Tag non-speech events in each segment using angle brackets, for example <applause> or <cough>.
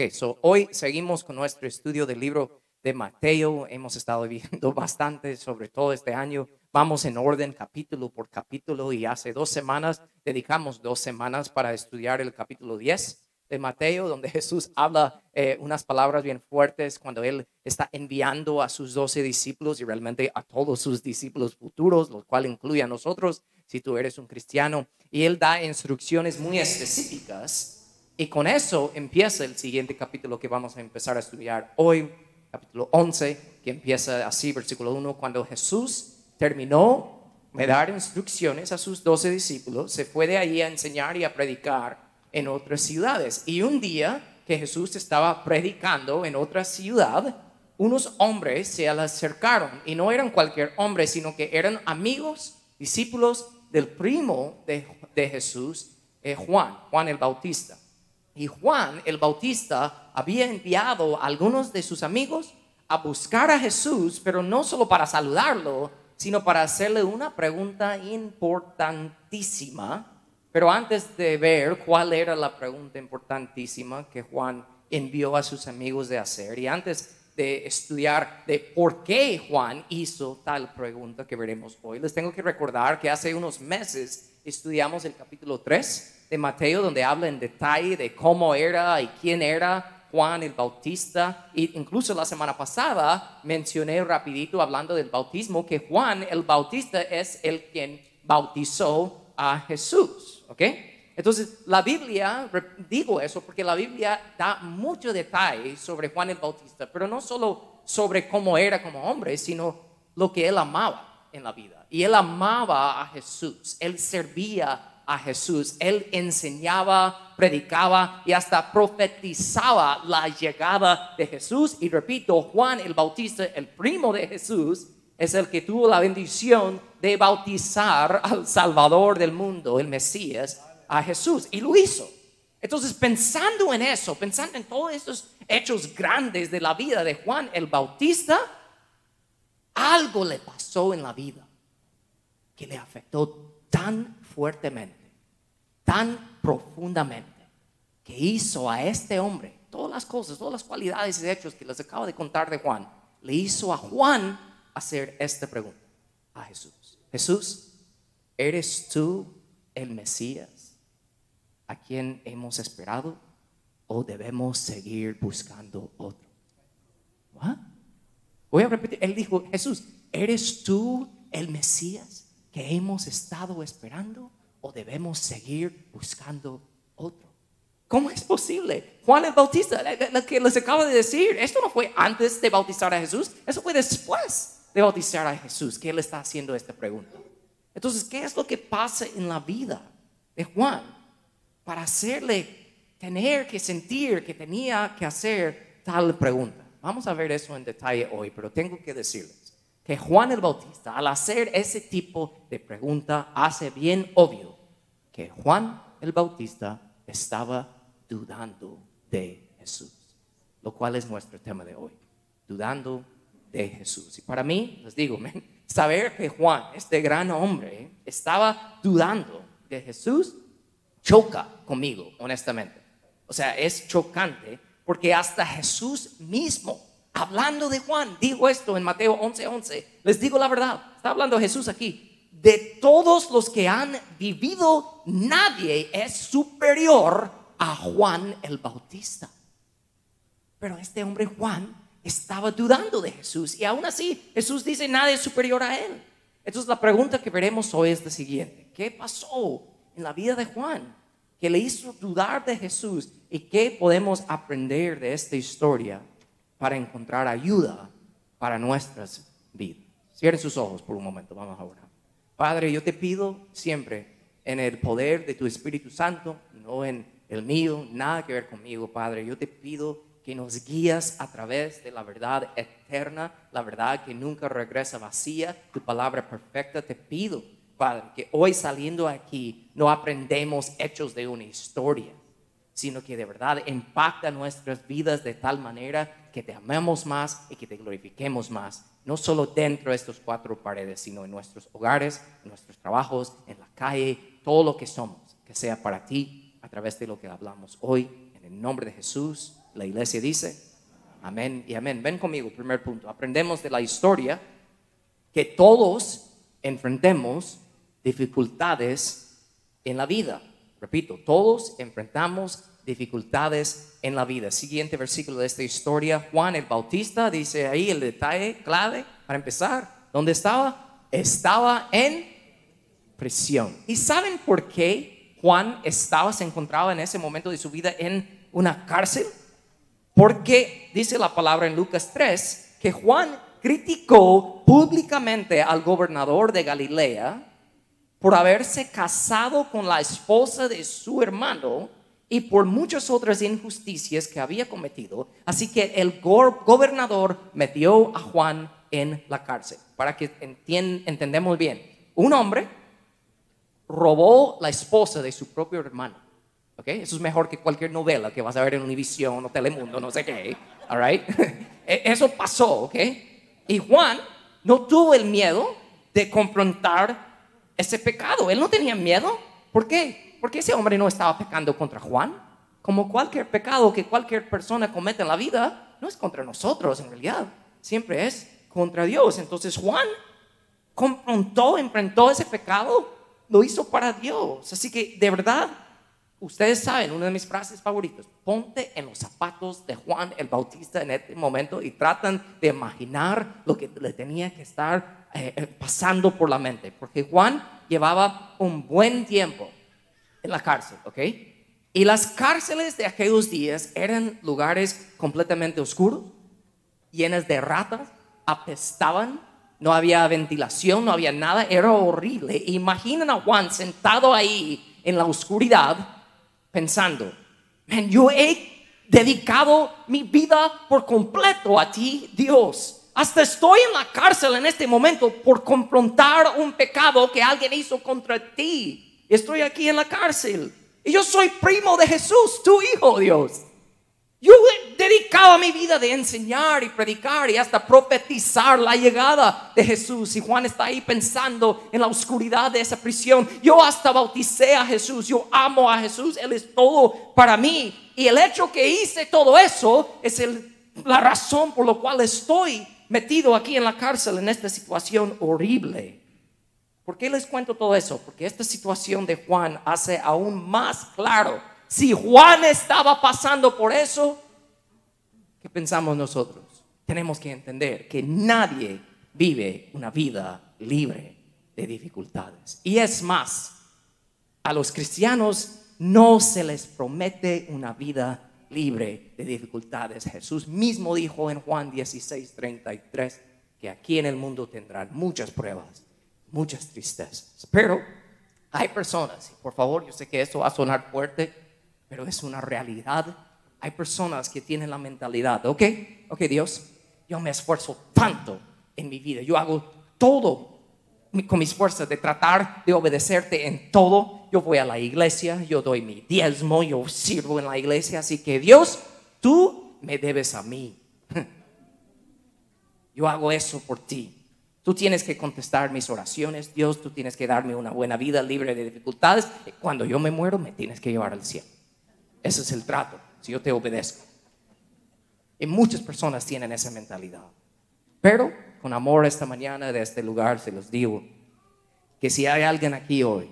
Ok, so hoy seguimos con nuestro estudio del libro de Mateo. Hemos estado <laughs> viendo bastante sobre todo este año. Vamos en orden capítulo por capítulo y hace dos semanas dedicamos dos semanas para estudiar el capítulo 10 de Mateo, donde <laughs> Jesús habla eh, unas palabras bien fuertes cuando Él está enviando a sus doce discípulos y realmente a todos sus discípulos futuros, lo cual incluye a nosotros, si tú eres un cristiano. Y Él da instrucciones muy específicas y con eso empieza el siguiente capítulo que vamos a empezar a estudiar hoy, capítulo 11, que empieza así, versículo 1, cuando Jesús terminó de dar instrucciones a sus doce discípulos, se fue de allí a enseñar y a predicar en otras ciudades. Y un día que Jesús estaba predicando en otra ciudad, unos hombres se le acercaron y no eran cualquier hombre, sino que eran amigos, discípulos del primo de, Jesús, eh, Juan, Juan el Bautista. Y Juan el Bautista había enviado a algunos de sus amigos a buscar a Jesús, pero no solo para saludarlo, sino para hacerle una pregunta importantísima. Pero antes de ver cuál era la pregunta importantísima que Juan envió a sus amigos de hacer, y antes de estudiar de por qué Juan hizo tal pregunta que veremos hoy, les tengo que recordar que hace unos meses estudiamos el capítulo 3 de Mateo, donde habla en detalle de cómo era y quién era Juan el Bautista. E incluso la semana pasada mencioné rapidito hablando del bautismo que Juan el Bautista es el quien bautizó a Jesús. ¿Ok? Entonces, la Biblia, digo eso porque la Biblia da mucho detalle sobre Juan el Bautista, pero no solo sobre cómo era como hombre, sino lo que él amaba en la vida. Y él amaba a Jesús, él servía a Jesús. Él enseñaba, predicaba y hasta profetizaba la llegada de Jesús. Y repito, Juan el Bautista, el primo de Jesús, es el que tuvo la bendición de bautizar al Salvador del mundo, el Mesías, a Jesús. Y lo hizo. Entonces, pensando en eso, pensando en todos estos hechos grandes de la vida de Juan el Bautista, algo le pasó en la vida que le afectó tan fuertemente tan profundamente que hizo a este hombre todas las cosas, todas las cualidades y hechos que les acabo de contar de Juan, le hizo a Juan hacer esta pregunta a Jesús. Jesús, ¿eres tú el Mesías a quien hemos esperado o debemos seguir buscando otro? Voy a repetir, él dijo, Jesús, ¿eres tú el Mesías que hemos estado esperando o debemos seguir buscando otro? ¿Cómo es posible? Juan el Bautista, lo que les acabo de decir, esto no fue antes de bautizar a Jesús, eso fue después de bautizar a Jesús que él está haciendo esta pregunta. Entonces, ¿qué es lo que pasa en la vida de Juan para hacerle tener que sentir que tenía que hacer tal pregunta? Vamos a ver eso en detalle hoy, pero tengo que decirles que Juan el Bautista, al hacer ese tipo de pregunta, hace bien obvio que Juan el Bautista estaba dudando de Jesús, lo cual es nuestro tema de hoy, dudando de Jesús. Y para mí, les digo, saber que Juan, este gran hombre, estaba dudando de Jesús, choca conmigo, honestamente. O sea, es chocante porque hasta Jesús mismo hablando de Juan, dijo esto en Mateo 11:11. 11. Les digo la verdad, está hablando Jesús aquí. De todos los que han vivido, nadie es superior a Juan el Bautista. Pero este hombre Juan estaba dudando de Jesús y aún así Jesús dice nadie es superior a él. Entonces la pregunta que veremos hoy es la siguiente. ¿Qué pasó en la vida de Juan que le hizo dudar de Jesús y qué podemos aprender de esta historia para encontrar ayuda para nuestras vidas. Cierren sus ojos por un momento, vamos a orar. Padre, yo te pido siempre en el poder de tu Espíritu Santo, no en el mío, nada que ver conmigo, Padre. Yo te pido que nos guías a través de la verdad eterna, la verdad que nunca regresa vacía, tu palabra perfecta. Te pido, Padre, que hoy saliendo aquí no aprendemos hechos de una historia, sino que de verdad impacta nuestras vidas de tal manera que te amemos más y que te glorifiquemos más, no solo dentro de estas cuatro paredes, sino en nuestros hogares, en nuestros trabajos, en la calle, todo lo que somos, que sea para ti a través de lo que hablamos hoy, en el nombre de Jesús. La iglesia dice, amén y amén. Ven conmigo, primer punto. Aprendemos de la historia que todos enfrentemos dificultades en la vida. Repito, todos enfrentamos dificultades en la vida. Siguiente versículo de esta historia, Juan el Bautista dice ahí el detalle clave para empezar. ¿Dónde estaba? Estaba en prisión. ¿Y saben por qué Juan estaba, se encontraba en ese momento de su vida en una cárcel? Porque dice la palabra en Lucas 3 que Juan criticó públicamente al gobernador de Galilea por haberse casado con la esposa de su hermano y por muchas otras injusticias que había cometido. Así que el gobernador metió a Juan en la cárcel. Para que entendamos bien, un hombre robó la esposa de su propio hermano. ¿Okay? Eso es mejor que cualquier novela que vas a ver en Univision o Telemundo, no sé qué. All right? <laughs> E, eso pasó, ¿ok? Y Juan no tuvo el miedo de confrontar ese pecado. Él no tenía miedo. ¿Por qué? Porque ese hombre no estaba pecando contra Juan. Como cualquier pecado que cualquier persona comete en la vida, no es contra nosotros en realidad. Siempre es contra Dios. Entonces Juan confrontó, enfrentó ese pecado, lo hizo para Dios. Así que de verdad, ustedes saben, una de mis frases favoritas, ponte en los zapatos de Juan el Bautista en este momento y tratan de imaginar lo que le tenía que estar eh, eh, pasando por la mente. Porque Juan llevaba un buen tiempo en la cárcel, ¿ok? Y las cárceles de aquellos días eran lugares completamente oscuros, llenas de ratas, apestaban, no había ventilación, no había nada, era horrible. Imaginen a Juan sentado ahí en la oscuridad pensando, yo he dedicado mi vida por completo a ti, Dios. Hasta estoy en la cárcel en este momento por confrontar un pecado que alguien hizo contra ti. Estoy aquí en la cárcel. Y yo soy primo de Jesús, tu hijo, Dios. Yo he dedicado mi vida de enseñar y predicar y hasta profetizar la llegada de Jesús. Y Juan está ahí pensando en la oscuridad de esa prisión. Yo hasta bauticé a Jesús. Yo amo a Jesús. Él es todo para mí. Y el hecho que hice todo eso es la razón por la cual estoy metido aquí en la cárcel en esta situación horrible. ¿Por qué les cuento todo eso? Porque esta situación de Juan hace aún más claro si Juan estaba pasando por eso, ¿qué pensamos nosotros? Tenemos que entender que nadie vive una vida libre de dificultades. Y es más, a los cristianos no se les promete una vida libre de dificultades. Jesús mismo dijo en Juan 16, 33 que aquí en el mundo tendrán muchas pruebas, muchas tristezas. Pero hay personas, por favor, yo sé que esto va a sonar fuerte, pero es una realidad. Hay personas que tienen la mentalidad, ok, ok Dios, yo me esfuerzo tanto en mi vida, yo hago todo con mis fuerzas de tratar de obedecerte en todo. Yo voy a la iglesia, yo doy mi diezmo, yo sirvo en la iglesia, así que Dios, tú me debes a mí. <laughs> Yo hago eso por ti. Tú tienes que contestar mis oraciones, Dios, tú tienes que darme una buena vida libre de dificultades. Cuando yo me muero, me tienes que llevar al cielo. Ese es el trato, si yo te obedezco. Y muchas personas tienen esa mentalidad. Pero con amor esta mañana de este lugar se los digo que si hay alguien aquí hoy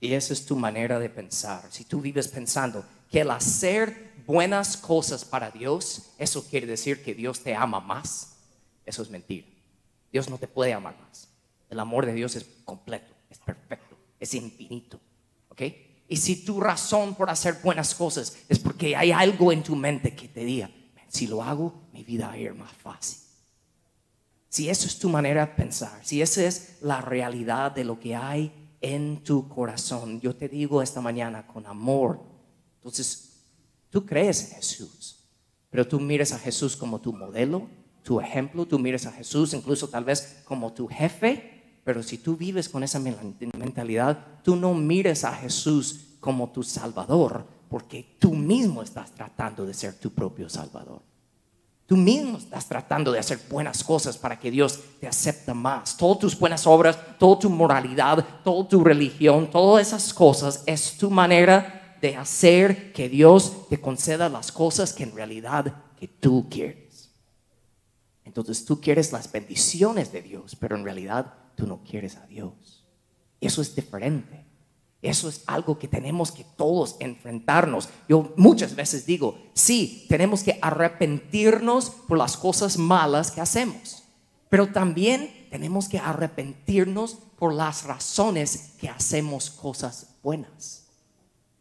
y esa es tu manera de pensar, si tú vives pensando que el hacer buenas cosas para Dios, eso quiere decir que Dios te ama más, eso es mentira. Dios no te puede amar más. El amor de Dios es completo, es perfecto, es infinito. ¿Ok? Y si tu razón por hacer buenas cosas es porque hay algo en tu mente que te diga, si lo hago, mi vida va a ir más fácil. Si eso es tu manera de pensar, si esa es la realidad de lo que hay en tu corazón, yo te digo esta mañana con amor, entonces tú crees en Jesús, pero tú mires a Jesús como tu modelo, tu ejemplo, tú mires a Jesús incluso tal vez como tu jefe, pero si tú vives con esa mentalidad, tú no mires a Jesús como tu Salvador, porque tú mismo estás tratando de ser tu propio Salvador. Tú mismo estás tratando de hacer buenas cosas para que Dios te acepte más. Todas tus buenas obras, toda tu moralidad, toda tu religión, todas esas cosas es tu manera de hacer que Dios te conceda las cosas que en realidad que tú quieres. Entonces tú quieres las bendiciones de Dios, pero en realidad tú no quieres a Dios. Eso es diferente. Eso es algo que tenemos que todos enfrentarnos. Yo muchas veces digo, sí, tenemos que arrepentirnos por las cosas malas que hacemos, pero también tenemos que arrepentirnos por las razones que hacemos cosas buenas.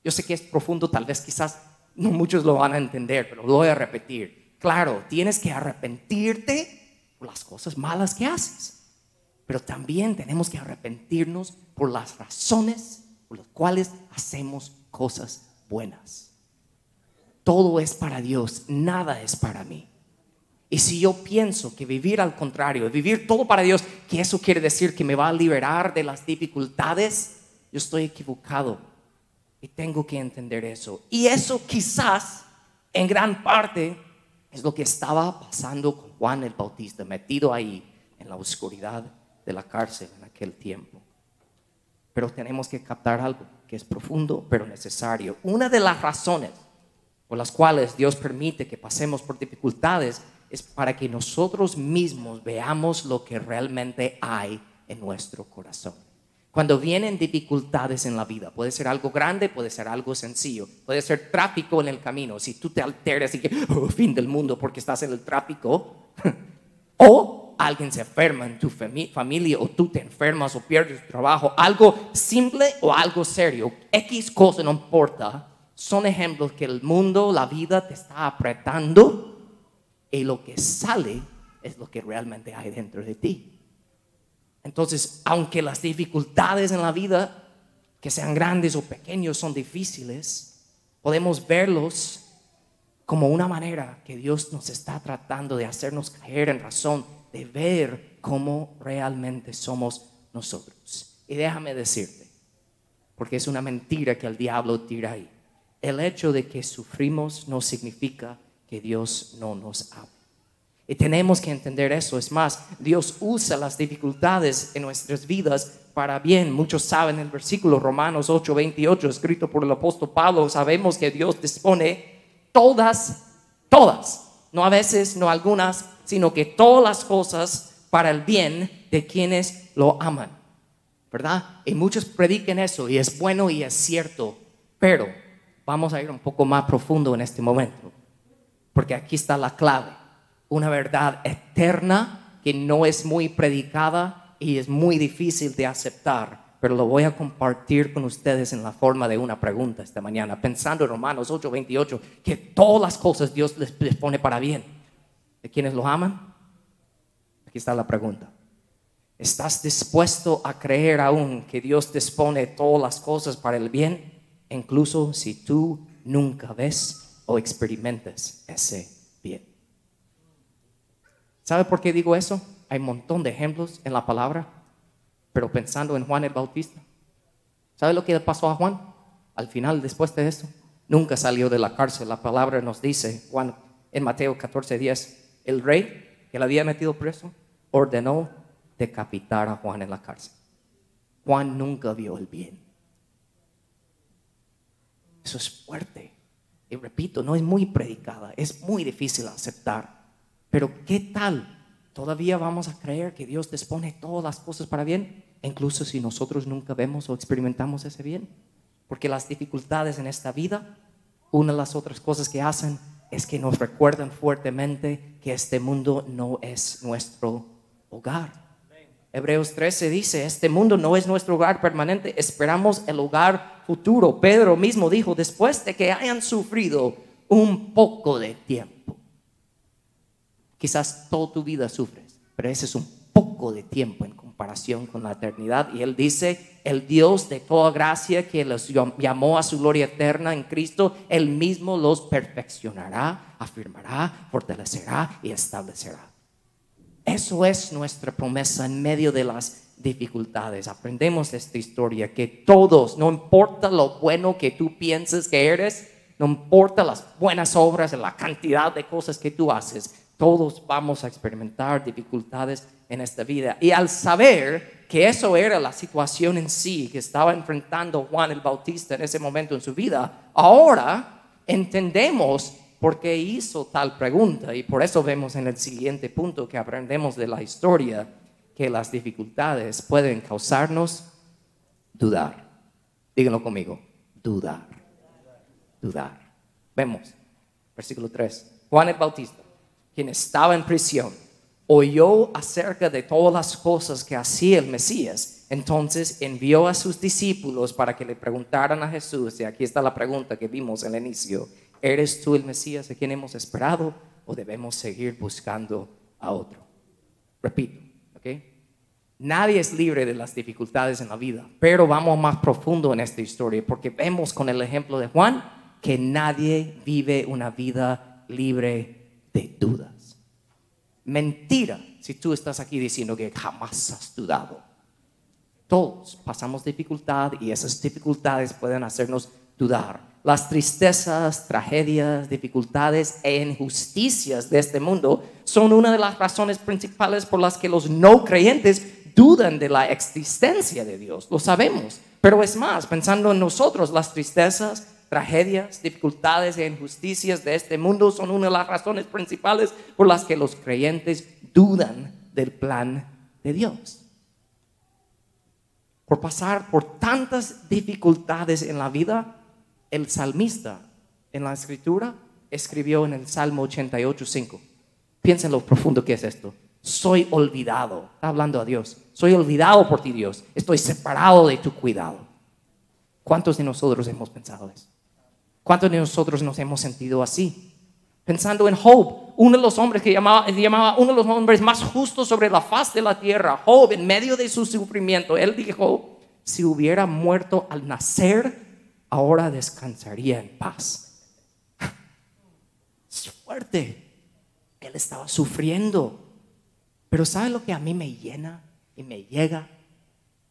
Yo sé que es profundo, tal vez quizás no muchos lo van a entender, pero lo voy a repetir. Claro, tienes que arrepentirte por las cosas malas que haces, pero también tenemos que arrepentirnos por las razones por las cuales hacemos cosas buenas. Todo es para Dios, nada es para mí. Y si yo pienso que vivir al contrario, vivir todo para Dios, que eso quiere decir que me va a liberar de las dificultades, yo estoy equivocado. Y tengo que entender eso. Y eso quizás en gran parte es lo que estaba pasando con Juan el Bautista, metido ahí en la oscuridad de la cárcel en aquel tiempo. Pero tenemos que captar algo que es profundo pero necesario. Una de las razones por las cuales Dios permite que pasemos por dificultades es para que nosotros mismos veamos lo que realmente hay en nuestro corazón. Cuando vienen dificultades en la vida, puede ser algo grande, puede ser algo sencillo, puede ser tráfico en el camino, si tú te alteras y que, oh, fin del mundo porque estás en el tráfico, <laughs> o alguien se enferma en tu familia o tú te enfermas o pierdes tu trabajo, algo simple o algo serio, X cosa no importa, son ejemplos que el mundo, la vida te está apretando y lo que sale es lo que realmente hay dentro de ti. Entonces, aunque las dificultades en la vida, que sean grandes o pequeños, son difíciles, podemos verlos como una manera que Dios nos está tratando de hacernos caer en razón de ver cómo realmente somos nosotros. Y déjame decirte, porque es una mentira que el diablo tira ahí. El hecho de que sufrimos no significa que Dios no nos ama. Y tenemos que entender eso. Es más, Dios usa las dificultades en nuestras vidas para bien. Muchos saben el versículo Romanos 8, 28, escrito por el apóstol Pablo. Sabemos que Dios dispone todas, todas, no a veces, no algunas, sino que todas las cosas para el bien de quienes lo aman. ¿Verdad? Y muchos prediquen eso y es bueno y es cierto, pero vamos a ir un poco más profundo en este momento, porque aquí está la clave, una verdad eterna que no es muy predicada y es muy difícil de aceptar, pero lo voy a compartir con ustedes en la forma de una pregunta esta mañana, pensando en Romanos 8:28, que todas las cosas Dios les, pone para bien de quienes lo aman? Aquí está la pregunta. ¿Estás dispuesto a creer aún que Dios dispone todas las cosas para el bien, incluso si tú nunca ves o experimentas ese? ¿Sabe por qué digo eso? Hay un montón de ejemplos en la palabra, pero pensando en Juan el Bautista. ¿Sabe lo que le pasó a Juan? Al final, después de eso, nunca salió de la cárcel. La palabra nos dice, Juan, en Mateo 14, 10, el rey que le había metido preso ordenó decapitar a Juan en la cárcel. Juan nunca vio el bien. Eso es fuerte. Y repito, no es muy predicada, es muy difícil aceptar. Pero ¿qué tal? ¿Todavía vamos a creer que Dios dispone todas las cosas para bien? Incluso si nosotros nunca vemos o experimentamos ese bien. Porque las dificultades en esta vida, una de las otras cosas que hacen es que nos recuerdan fuertemente que este mundo no es nuestro hogar. Hebreos 13 dice, este mundo no es nuestro hogar permanente, esperamos el hogar futuro. Pedro mismo dijo, después de que hayan sufrido un poco de tiempo, quizás toda tu vida sufres, pero ese es un poco de tiempo en comparación con la eternidad. Y él dice, el Dios de toda gracia que los llamó a su gloria eterna en Cristo, él mismo los perfeccionará, afirmará, fortalecerá y establecerá. Eso es nuestra promesa en medio de las dificultades. Aprendemos esta historia que todos, no importa lo bueno que tú pienses que eres, no importa las buenas obras, la cantidad de cosas que tú haces, Todos vamos a experimentar dificultades en esta vida. Y al saber que eso era la situación en sí que estaba enfrentando Juan el Bautista en ese momento en su vida, ahora entendemos por qué hizo tal pregunta. Y por eso vemos en el siguiente punto que aprendemos de la historia que las dificultades pueden causarnos dudar. Díganlo conmigo, dudar, dudar. Vemos, versículo 3. Juan el Bautista, quien estaba en prisión, oyó acerca de todas las cosas que hacía el Mesías. Entonces envió a sus discípulos para que le preguntaran a Jesús, y aquí está la pregunta que vimos el inicio, ¿eres tú el Mesías a quien hemos esperado o debemos seguir buscando a otro? Repito, ¿ok? Nadie es libre de las dificultades en la vida, pero vamos más profundo en esta historia porque vemos con el ejemplo de Juan que nadie vive una vida libre de dudas. Mentira si tú estás aquí diciendo que jamás has dudado. Todos pasamos dificultad y esas dificultades pueden hacernos dudar. Las tristezas, tragedias, dificultades e injusticias de este mundo son una de las razones principales por las que los no creyentes dudan de la existencia de Dios. Lo sabemos. Pero es más, pensando en nosotros, las tristezas, tragedias, dificultades e injusticias de este mundo son una de las razones principales por las que los creyentes dudan del plan de Dios. Por pasar por tantas dificultades en la vida, el salmista en la escritura escribió en el Salmo 88.5. Piensen lo profundo que es esto. Soy olvidado. Está hablando a Dios. Soy olvidado por ti, Dios. Estoy separado de tu cuidado. ¿Cuántos de nosotros hemos pensado eso? ¿Cuántos de nosotros nos hemos sentido así? Pensando en Job, uno de los hombres que llamaba, uno de los hombres más justos sobre la faz de la tierra. Job, en medio de su sufrimiento, él dijo, si hubiera muerto al nacer, ahora descansaría en paz. <laughs> Es fuerte. Él estaba sufriendo. Pero ¿sabe lo que a mí me llena y me llega?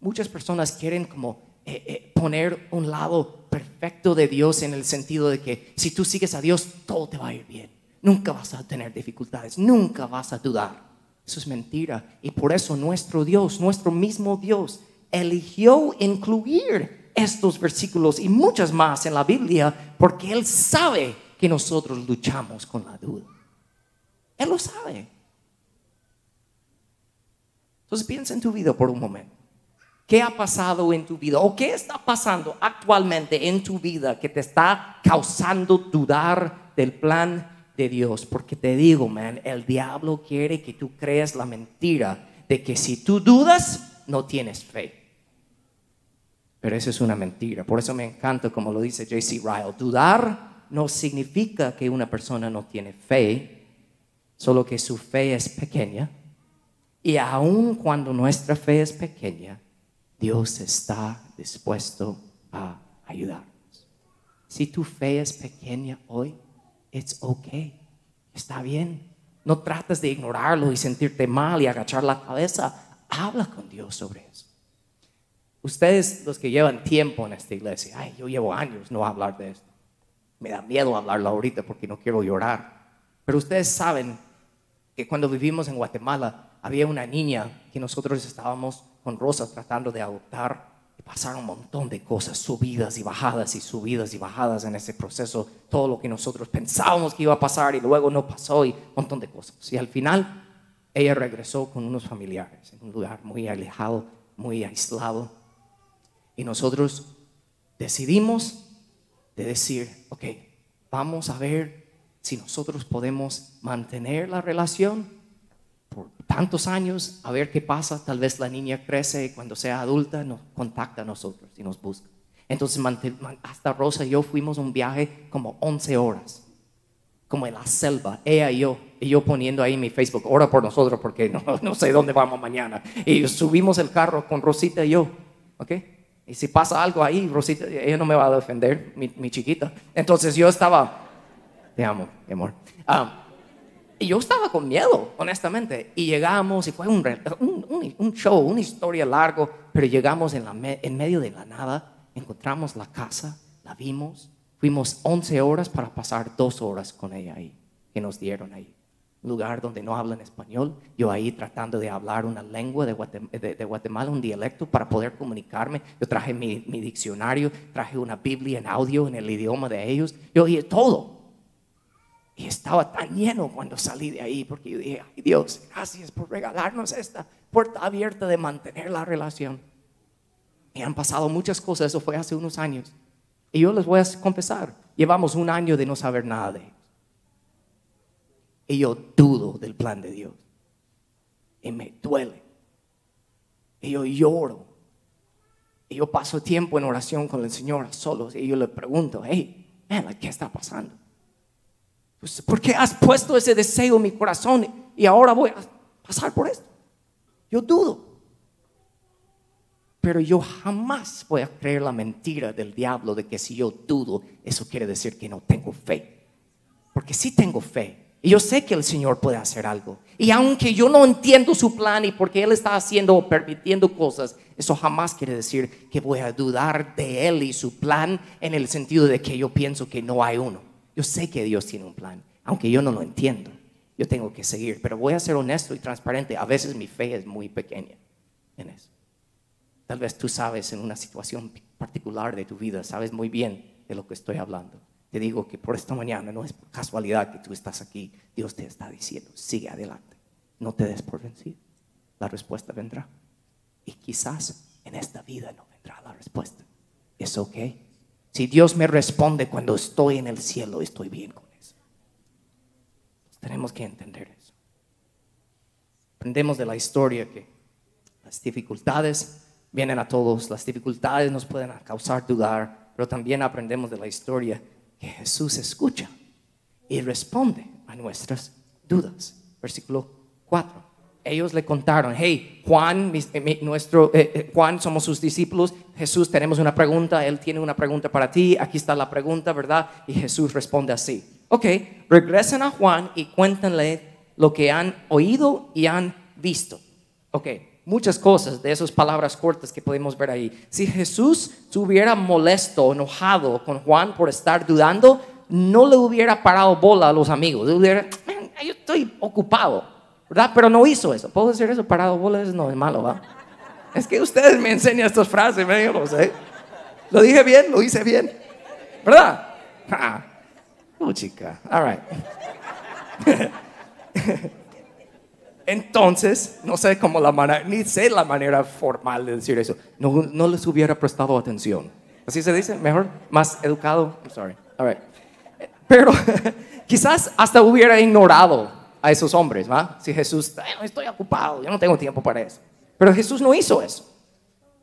Muchas personas quieren como eh, eh, poner un lado perfecto de Dios en el sentido de que si tú sigues a Dios, todo te va a ir bien. Nunca vas a tener dificultades, nunca vas a dudar. Eso es mentira. Y por eso nuestro Dios, nuestro mismo Dios, eligió incluir estos versículos y muchas más en la Biblia porque Él sabe que nosotros luchamos con la duda. Él lo sabe. Entonces piensa en tu vida por un momento. ¿Qué ha pasado en tu vida o qué está pasando actualmente en tu vida que te está causando dudar del plan de Dios? Porque te digo, man, el diablo quiere que tú creas la mentira de que si tú dudas, no tienes fe. Pero eso es una mentira. Por eso me encanta, como lo dice J.C. Ryle, dudar no significa que una persona no tiene fe, solo que su fe es pequeña. Y aun cuando nuestra fe es pequeña, Dios está dispuesto a ayudarnos. Si tu fe es pequeña hoy, it's okay. Está bien. No trates de ignorarlo y sentirte mal y agachar la cabeza. Habla con Dios sobre eso. Ustedes, los que llevan tiempo en esta iglesia, ay, yo llevo años no hablar de esto. Me da miedo hablarlo ahorita porque no quiero llorar. Pero ustedes saben que cuando vivimos en Guatemala había una niña que nosotros estábamos con Rosa tratando de adoptar y pasaron un montón de cosas, subidas y bajadas y subidas y bajadas en ese proceso, todo lo que nosotros pensábamos que iba a pasar y luego no pasó y un montón de cosas. Y al final ella regresó con unos familiares en un lugar muy alejado, muy aislado. Y nosotros decidimos de decir, ok, vamos a ver si nosotros podemos mantener la relación tantos años a ver qué pasa. Tal vez la niña crece y cuando sea adulta nos contacta a nosotros y nos busca. Entonces hasta Rosa y yo fuimos un viaje como 11 horas, como en la selva, ella y yo, y yo poniendo ahí mi Facebook, ora por nosotros porque no, <laughs> no sé dónde vamos mañana. Y subimos el carro con Rosita y yo, ¿ok? Y si pasa algo ahí, Rosita, ella no me va a defender, mi, mi chiquita. Entonces yo estaba, te amo, mi amor. Ah, y yo estaba con miedo, honestamente. Y llegamos, y fue un, un, show, una historia largo, pero llegamos en, la en medio de la nada, encontramos la casa, la vimos, fuimos 11 horas para pasar dos horas con ella ahí, que nos dieron ahí. un lugar donde no hablan español. Yo ahí tratando de hablar una lengua de Guatemala, un dialecto para poder comunicarme. Yo traje mi, diccionario, traje una Biblia en audio en el idioma de ellos. Yo oí todo. Y estaba tan lleno cuando salí de ahí porque yo dije, ay Dios, gracias por regalarnos esta puerta abierta de mantener la relación. Y han pasado muchas cosas, eso fue hace unos años. Y yo les voy a confesar, llevamos un año de no saber nada de ellos. Y yo dudo del plan de Dios. Y me duele. Y yo lloro. Y yo paso tiempo en oración con el Señor solos. Y yo le pregunto, hey, ¿qué está pasando? Pues, ¿Por qué has puesto ese deseo en mi corazón y ahora voy a pasar por esto? Yo dudo. Pero yo jamás voy a creer la mentira del diablo de que si yo dudo, eso quiere decir que no tengo fe. Porque sí tengo fe. Y yo sé que el Señor puede hacer algo. Y aunque yo no entiendo su plan y porque Él está haciendo o permitiendo cosas, eso jamás quiere decir que voy a dudar de Él y su plan en el sentido de que yo pienso que no hay uno. Yo sé que Dios tiene un plan, aunque yo no lo entiendo. Yo tengo que seguir, pero voy a ser honesto y transparente. A veces mi fe es muy pequeña en eso. Tal vez tú sabes en una situación particular de tu vida, sabes muy bien de lo que estoy hablando. Te digo que por esta mañana no es casualidad que tú estás aquí. Dios te está diciendo, sigue adelante. No te des por vencido. La respuesta vendrá. Y quizás en esta vida no vendrá la respuesta. Es ok. Si Dios me responde cuando estoy en el cielo, estoy bien con eso. Tenemos que entender eso. Aprendemos de la historia que las dificultades vienen a todos, las dificultades nos pueden causar dudar, pero también aprendemos de la historia que Jesús escucha y responde a nuestras dudas. Versículo 4. Ellos le contaron, hey, Juan, nuestro, eh, eh, Juan, somos sus discípulos. Jesús, tenemos una pregunta. Él tiene una pregunta para ti. Aquí está la pregunta, ¿verdad? Y Jesús responde así. Ok, regresen a Juan y cuéntenle lo que han oído y han visto. Ok, muchas cosas de esas palabras cortas que podemos ver ahí. Si Jesús estuviera molesto, enojado con Juan por estar dudando, no le hubiera parado bola a los amigos. Le hubiera, yo estoy ocupado, ¿verdad? Pero no hizo eso. ¿Puedo decir eso? Parado bola, eso no es malo, ¿va? Es que ustedes me enseñan estas frases, me lo dije bien, lo hice bien, ¿verdad? Ah. Oh, chica, all right. <laughs> Entonces, no sé cómo la manera, ni sé la manera formal de decir eso. No, no les hubiera prestado atención. Así se dice, mejor, más educado. I'm sorry. All right. Pero <laughs> quizás hasta hubiera ignorado a esos hombres, ¿va? Si Jesús, estoy ocupado, yo no tengo tiempo para eso. Pero Jesús no hizo eso.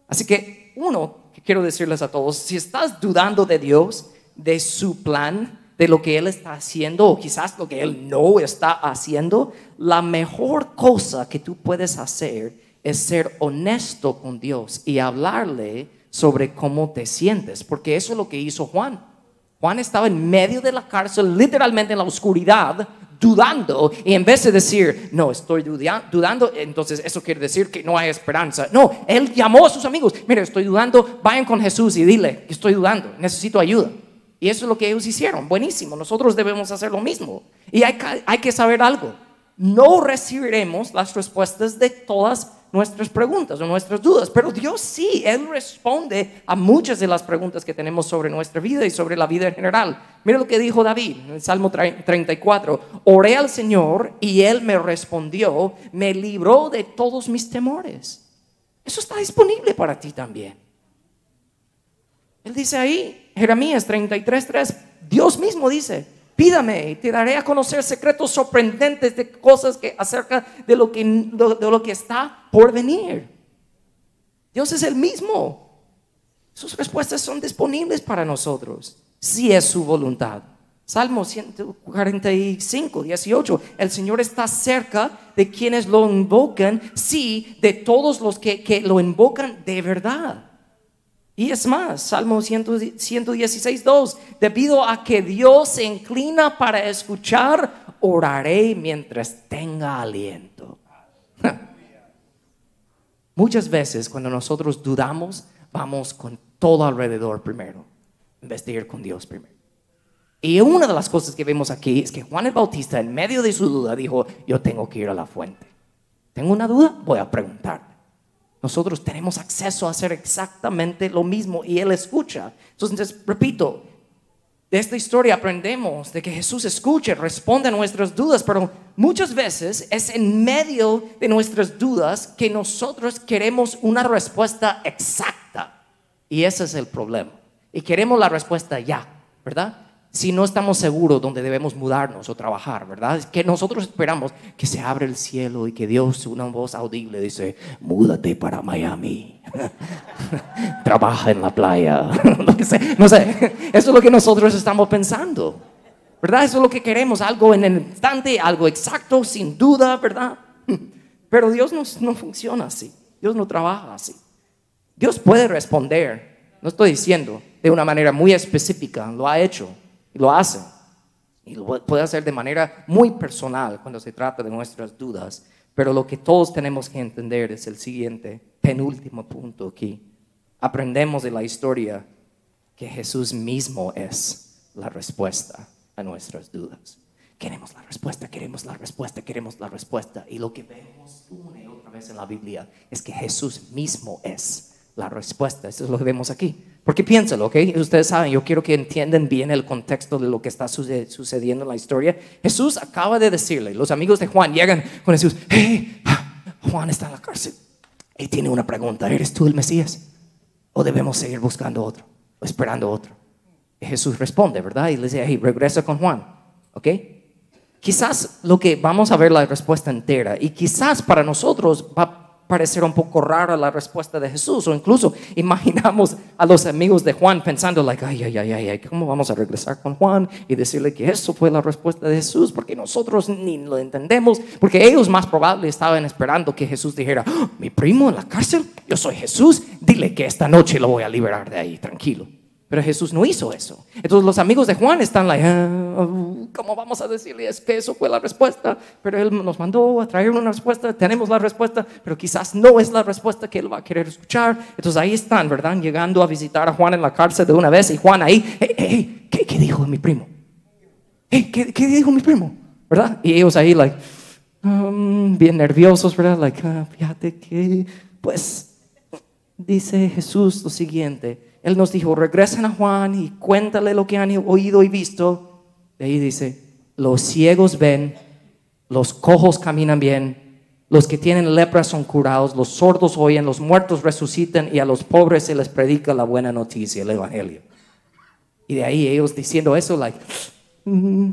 Así que uno, que quiero decirles a todos, si estás dudando de Dios, de su plan, de lo que Él está haciendo o quizás lo que Él no está haciendo, la mejor cosa que tú puedes hacer es ser honesto con Dios y hablarle sobre cómo te sientes, porque eso es lo que hizo Juan. Juan estaba en medio de la cárcel, literalmente en la oscuridad, dudando, y en vez de decir, no, estoy dudando, entonces eso quiere decir que no hay esperanza. No, él llamó a sus amigos, mire, estoy dudando, vayan con Jesús y dile que estoy dudando, necesito ayuda. Y eso es lo que ellos hicieron. Buenísimo. Nosotros debemos hacer lo mismo. Y hay que, hay que saber algo. No recibiremos las respuestas de todas nuestras preguntas o nuestras dudas, pero Dios sí, Él responde a muchas de las preguntas que tenemos sobre nuestra vida y sobre la vida en general. Mira lo que dijo David en el Salmo 34, oré al Señor y Él me respondió, me libró de todos mis temores. Eso está disponible para ti también. Él dice ahí, Jeremías 33:3, Dios mismo dice, pídame y te daré a conocer secretos sorprendentes de cosas que acerca de lo que, de lo que está por venir. Dios es el mismo. Sus respuestas son disponibles para nosotros, si es su voluntad. Salmo 145, 18. El Señor está cerca de quienes lo invocan, sí, de todos los que, que lo invocan de verdad. Y es más, Salmo 116, 2, debido a que Dios se inclina para escuchar, oraré mientras tenga aliento. <laughs> Muchas veces cuando nosotros dudamos, vamos con todo alrededor primero, en con Dios primero. Y una de las cosas que vemos aquí es que Juan el Bautista, en medio de su duda, dijo, yo tengo que ir a la fuente. Tengo una duda, voy a preguntar. Nosotros tenemos acceso a hacer exactamente lo mismo y Él escucha. Entonces, repito, de esta historia aprendemos de que Jesús escucha, responde a nuestras dudas, pero muchas veces es en medio de nuestras dudas que nosotros queremos una respuesta exacta. Y ese es el problema. Y queremos la respuesta ya, ¿verdad? Si no estamos seguros dónde debemos mudarnos o trabajar, ¿verdad? Es que nosotros esperamos que se abra el cielo y que Dios, una voz audible, dice, múdate para Miami, <laughs> trabaja en la playa, <laughs> no sé, eso es lo que nosotros estamos pensando, ¿verdad? Eso es lo que queremos, algo en el instante, algo exacto, sin duda, ¿verdad? <laughs> Pero Dios no, no funciona así, Dios no trabaja así. Dios puede responder, no estoy diciendo de una manera muy específica, lo ha hecho, y lo hace. Y lo puede hacer de manera muy personal cuando se trata de nuestras dudas. Pero lo que todos tenemos que entender es el siguiente, penúltimo punto aquí. Aprendemos de la historia que Jesús mismo es la respuesta a nuestras dudas. Queremos la respuesta, queremos la respuesta, queremos la respuesta. Y lo que vemos una y otra vez en la Biblia es que Jesús mismo es la respuesta. Eso es lo que vemos aquí. Porque piénsalo, ¿ok? Ustedes saben, yo quiero que entiendan bien el contexto de lo que está sucediendo en la historia. Jesús acaba de decirle, los amigos de Juan llegan con Jesús, hey, Juan está en la cárcel. Él tiene una pregunta, ¿eres tú el Mesías? ¿O debemos seguir buscando otro? ¿O esperando otro? Y Jesús responde, ¿verdad? Y le dice, hey, regresa con Juan, ¿ok? Quizás lo que vamos a ver la respuesta entera y quizás para nosotros va parecer un poco rara la respuesta de Jesús o incluso <laughs> imaginamos a los amigos de Juan pensando like, ay, ay, ay, ay, ¿cómo vamos a regresar con Juan y decirle que eso fue la respuesta de Jesús? Porque nosotros ni lo entendemos, porque ellos más probable estaban esperando que Jesús dijera, ¡Ah, mi primo en la cárcel, yo soy Jesús, dile que esta noche lo voy a liberar de ahí, tranquilo. Pero Jesús no hizo eso. Entonces los amigos de Juan están like, ah, ¿cómo vamos a decirle? Es que eso fue la respuesta. Pero Él nos mandó a traer una respuesta, tenemos la respuesta, pero quizás no es la respuesta que Él va a querer escuchar. Entonces ahí están, ¿verdad? Llegando a visitar a Juan en la cárcel de una vez y Juan ahí, hey, ¿qué, dijo mi primo? ¿qué, ¿qué, dijo mi primo? ¿Verdad? Y ellos ahí, like, um, bien nerviosos, ¿verdad? Like, ah, fíjate que, pues, dice Jesús lo siguiente él nos dijo, regresen a Juan y cuéntale lo que han oído y visto. De ahí dice, los ciegos ven, los cojos caminan bien, los que tienen lepra son curados, los sordos oyen, los muertos resucitan y a los pobres se les predica la buena noticia, el Evangelio. Y de ahí ellos diciendo eso, like, mm,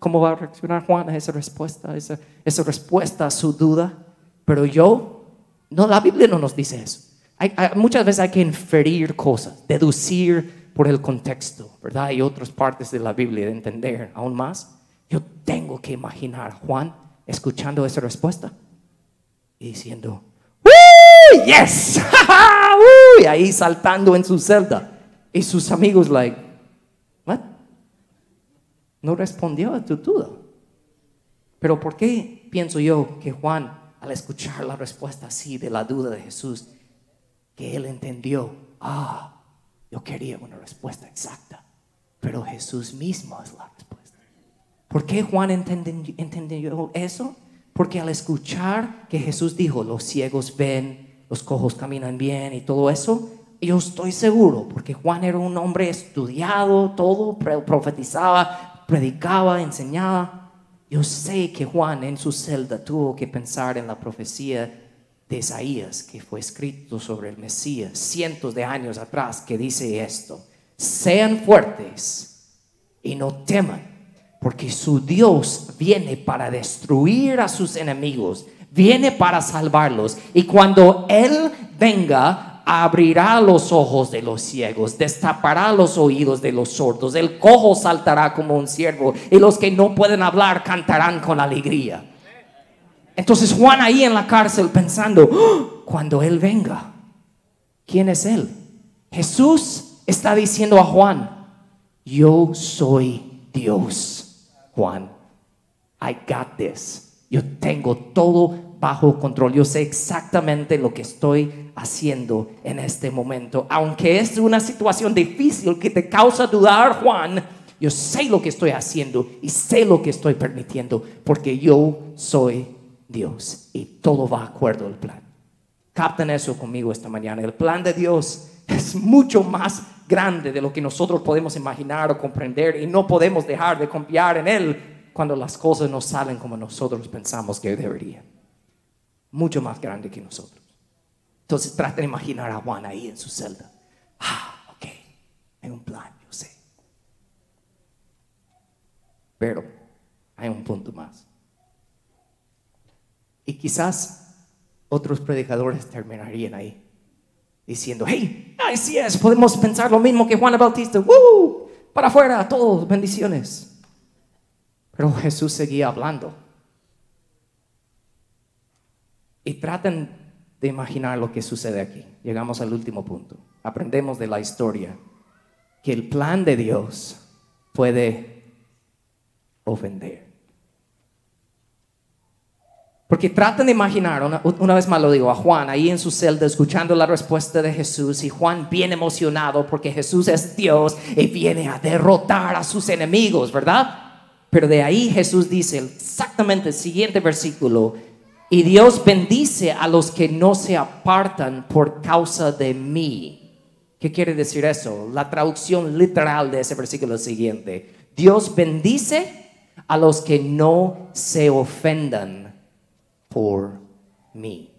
¿cómo va a reaccionar Juan a esa respuesta, esa, respuesta a su duda? Pero yo, no, la Biblia no nos dice eso muchas veces hay que inferir cosas, deducir por el contexto, ¿verdad? Y otras partes de la Biblia de entender aún más. Yo tengo que imaginar a Juan escuchando esa respuesta y diciendo, ¡Woo! ¡Yes! <laughs> y ahí saltando en su celda. Y sus amigos, like, ¿what? No respondió a tu duda. Pero ¿por qué pienso yo que Juan, al escuchar la respuesta así de la duda de Jesús, que él entendió, ah, yo quería una respuesta exacta, pero Jesús mismo es la respuesta. ¿Por qué Juan entendió, eso? Porque al escuchar que Jesús dijo, los ciegos ven, los cojos caminan bien y todo eso, yo estoy seguro, porque Juan era un hombre estudiado, todo profetizaba, predicaba, enseñaba. Yo sé que Juan en su celda tuvo que pensar en la profecía de Isaías que fue escrito sobre el Mesías cientos de años atrás que dice esto, sean fuertes y no teman, porque su Dios viene para destruir a sus enemigos, viene para salvarlos y cuando Él venga abrirá los ojos de los ciegos, destapará los oídos de los sordos, el cojo saltará como un ciervo y los que no pueden hablar cantarán con alegría. Entonces Juan ahí en la cárcel pensando, ¡Oh! cuando Él venga, ¿quién es Él? Jesús está diciendo a Juan, yo soy Dios, Juan. I got this. Yo tengo todo bajo control. Yo sé exactamente lo que estoy haciendo en este momento. Aunque es una situación difícil que te causa dudar, Juan, Yo sé lo que estoy haciendo y sé lo que estoy permitiendo porque yo soy Dios y todo va acuerdo al plan. Capten eso conmigo esta mañana. El plan de Dios es mucho más grande de lo que nosotros podemos imaginar o comprender y no podemos dejar de confiar en Él cuando las cosas no salen como nosotros pensamos que deberían. Mucho más grande que nosotros. Entonces trata de imaginar a Juan ahí en su celda. Ah, ok, hay un plan, yo sé. Pero hay un punto más. Y quizás otros predicadores terminarían ahí diciendo, hey, así es, podemos pensar lo mismo que Juan Bautista, ¡Woo! para afuera, todos, bendiciones. Pero Jesús seguía hablando. Y traten de imaginar lo que sucede aquí. Llegamos al último punto. Aprendemos de la historia que el plan de Dios puede ofender. Porque traten de imaginar, una, vez más lo digo, a Juan ahí en su celda escuchando la respuesta de Jesús y Juan bien emocionado porque Jesús es Dios y viene a derrotar a sus enemigos, ¿verdad? Pero de ahí Jesús dice exactamente el siguiente versículo, y Dios bendice a los que no se apartan por causa de mí. ¿Qué quiere decir eso? La traducción literal de ese versículo es siguiente. Dios bendice a los que no se ofendan por mí.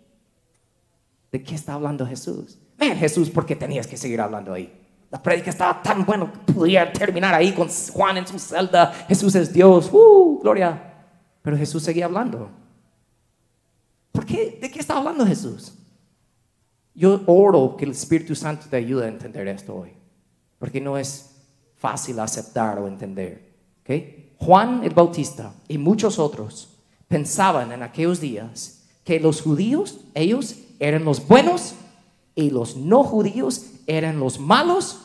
¿De qué está hablando Jesús? Ven Jesús, ¿por qué tenías que seguir hablando ahí? La predica estaba tan buena que podía terminar ahí con Juan en su celda. Jesús es Dios. ¡Uh! Gloria. Pero Jesús seguía hablando. ¿Por qué? ¿De qué está hablando Jesús? Yo oro que el Espíritu Santo te ayude a entender esto hoy. Porque no es fácil aceptar o entender. ¿okay? Juan el Bautista y muchos otros pensaban en aquellos días que los judíos, ellos eran los buenos y los no judíos eran los malos.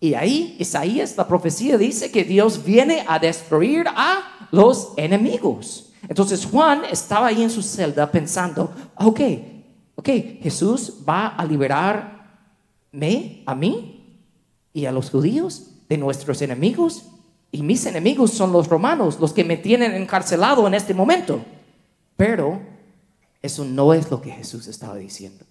Y ahí Isaías, la profecía dice que Dios viene a destruir a los enemigos. Entonces Juan estaba ahí en su celda pensando, ok, ok, Jesús va a liberarme, a mí y a los judíos de nuestros enemigos. Y mis enemigos son los romanos, los que me tienen encarcelado en este momento. Pero eso no es lo que Jesús estaba diciendo.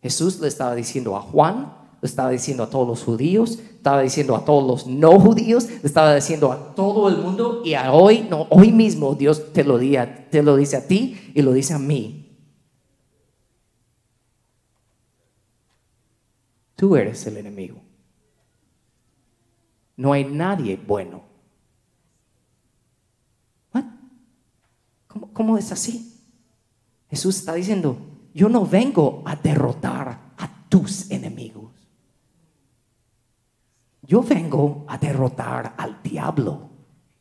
Jesús le estaba diciendo a Juan, le estaba diciendo a todos los judíos, estaba diciendo a todos los no judíos, le estaba diciendo a todo el mundo y a hoy, no, hoy mismo Dios te lo, te lo dice a ti y lo dice a mí. Tú eres el enemigo. No hay nadie bueno. ¿Cómo, es así? Jesús está diciendo, yo no vengo a derrotar a tus enemigos. Yo vengo a derrotar al diablo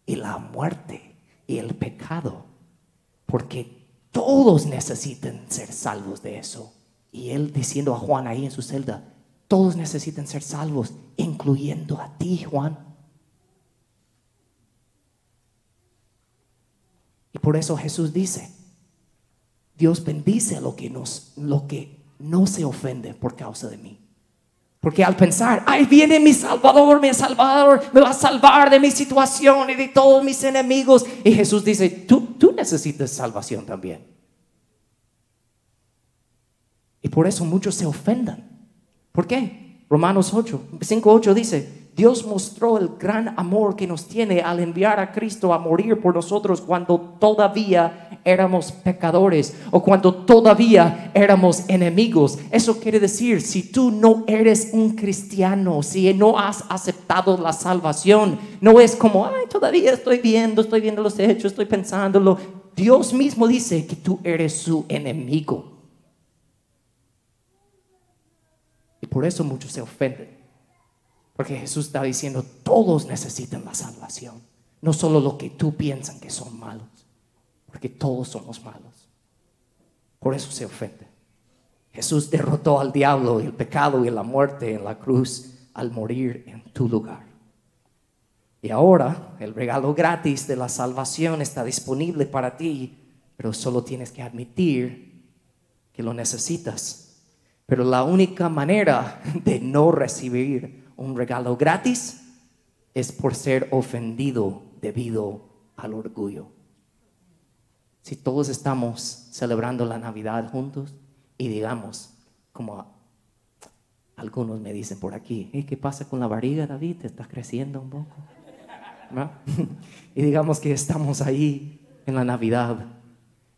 y la muerte y el pecado, porque todos necesitan ser salvos de eso. Y él diciendo a Juan ahí en su celda, todos necesitan ser salvos, incluyendo a ti, Juan. Por eso Jesús dice, Dios bendice lo que, nos, lo que no se ofende por causa de mí. Porque al pensar, ahí viene mi Salvador, mi Salvador, me va a salvar de mi situación y de todos mis enemigos. Y Jesús dice, tú, tú necesitas salvación también. Y por eso muchos se ofendan. ¿Por qué? Romanos 8, 5, 8 dice, Dios mostró el gran amor que nos tiene al enviar a Cristo a morir por nosotros cuando todavía éramos pecadores o cuando todavía éramos enemigos. Eso quiere decir, si tú no eres un cristiano, si no has aceptado la salvación, no es como, ay, todavía estoy viendo, estoy viendo los hechos, estoy pensándolo. Dios mismo dice que tú eres su enemigo. Y por eso muchos se ofenden. Porque Jesús está diciendo, todos necesitan la salvación. No solo lo que tú piensas que son malos. Porque todos somos malos. Por eso se ofende. Jesús derrotó al diablo el pecado y la muerte en la cruz al morir en tu lugar. Y ahora el regalo gratis de la salvación está disponible para ti, pero solo tienes que admitir que lo necesitas. Pero la única manera de no recibir un regalo gratis es por ser ofendido debido al orgullo. Si todos estamos celebrando la Navidad juntos y digamos, como algunos me dicen por aquí, ¿qué pasa con la barriga, David? ¿Te estás creciendo un poco? <laughs> y digamos que estamos ahí en la Navidad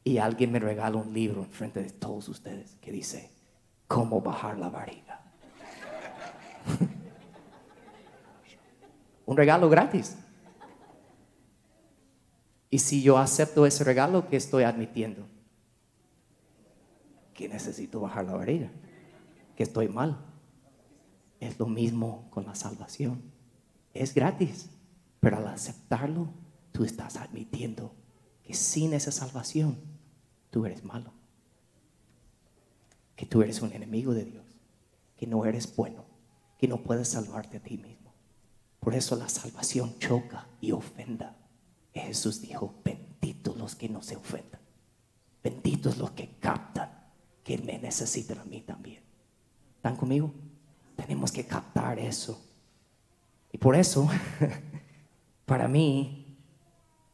y alguien me regala un libro en frente de todos ustedes que dice, ¿cómo bajar la barriga? <laughs> un regalo gratis. Y si yo acepto ese regalo, ¿qué estoy admitiendo? Que necesito bajar la barriga, que estoy mal. Es lo mismo con la salvación. Es gratis, pero al aceptarlo, tú estás admitiendo que sin esa salvación, tú eres malo. Que tú eres un enemigo de Dios. Que no eres bueno. Que no puedes salvarte a ti mismo. Por eso la salvación choca y ofenda. Jesús dijo, benditos los que no se ofendan. Benditos los que captan que me necesitan a mí también. ¿Están conmigo? Tenemos que captar eso. Y por eso, <laughs> para mí,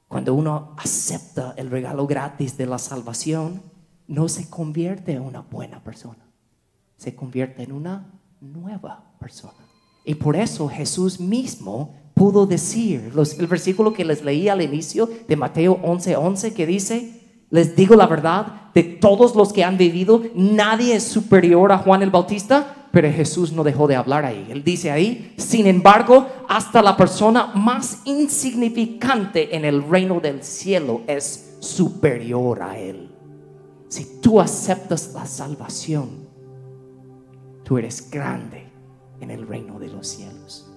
cuando uno acepta el regalo gratis de la salvación, no se convierte en una buena persona, se convierte en una nueva persona. Y por eso Jesús mismo pudo decir, el versículo que les leí al inicio de Mateo 11:11 11, que dice, les digo la verdad, de todos los que han vivido, nadie es superior a Juan el Bautista, pero Jesús no dejó de hablar ahí. Él dice ahí, sin embargo, hasta la persona más insignificante en el reino del cielo es superior a él. Si tú aceptas la salvación, tú eres grande en el reino de los cielos.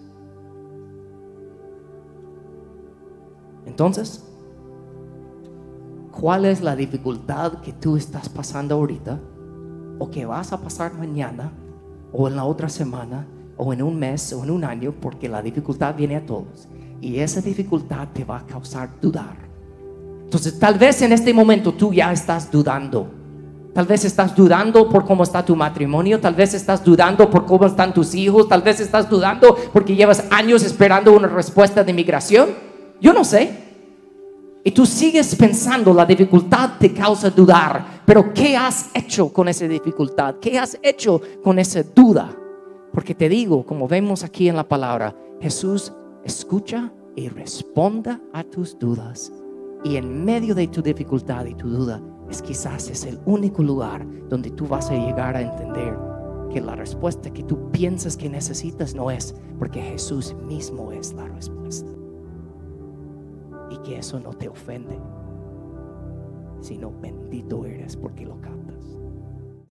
Entonces, ¿cuál es la dificultad que tú estás pasando ahorita o que vas a pasar mañana? o en la otra semana, o en un mes, o en un año, porque la dificultad viene a todos. Y esa dificultad te va a causar dudar. Entonces, tal vez en este momento tú ya estás dudando. Tal vez estás dudando por cómo está tu matrimonio, tal vez estás dudando por cómo están tus hijos, tal vez estás dudando porque llevas años esperando una respuesta de migración. Yo no sé. Y tú sigues pensando, la dificultad te causa dudar. Pero ¿qué has hecho con esa dificultad? ¿Qué has hecho con esa duda? Porque te digo, como vemos aquí en la palabra, Jesús escucha y responda a tus dudas. Y en medio de tu dificultad y tu duda, es quizás es el único lugar donde tú vas a llegar a entender que la respuesta que tú piensas que necesitas no es, porque Jesús mismo es la respuesta y que eso no te ofende, sino bendito eres porque lo captas.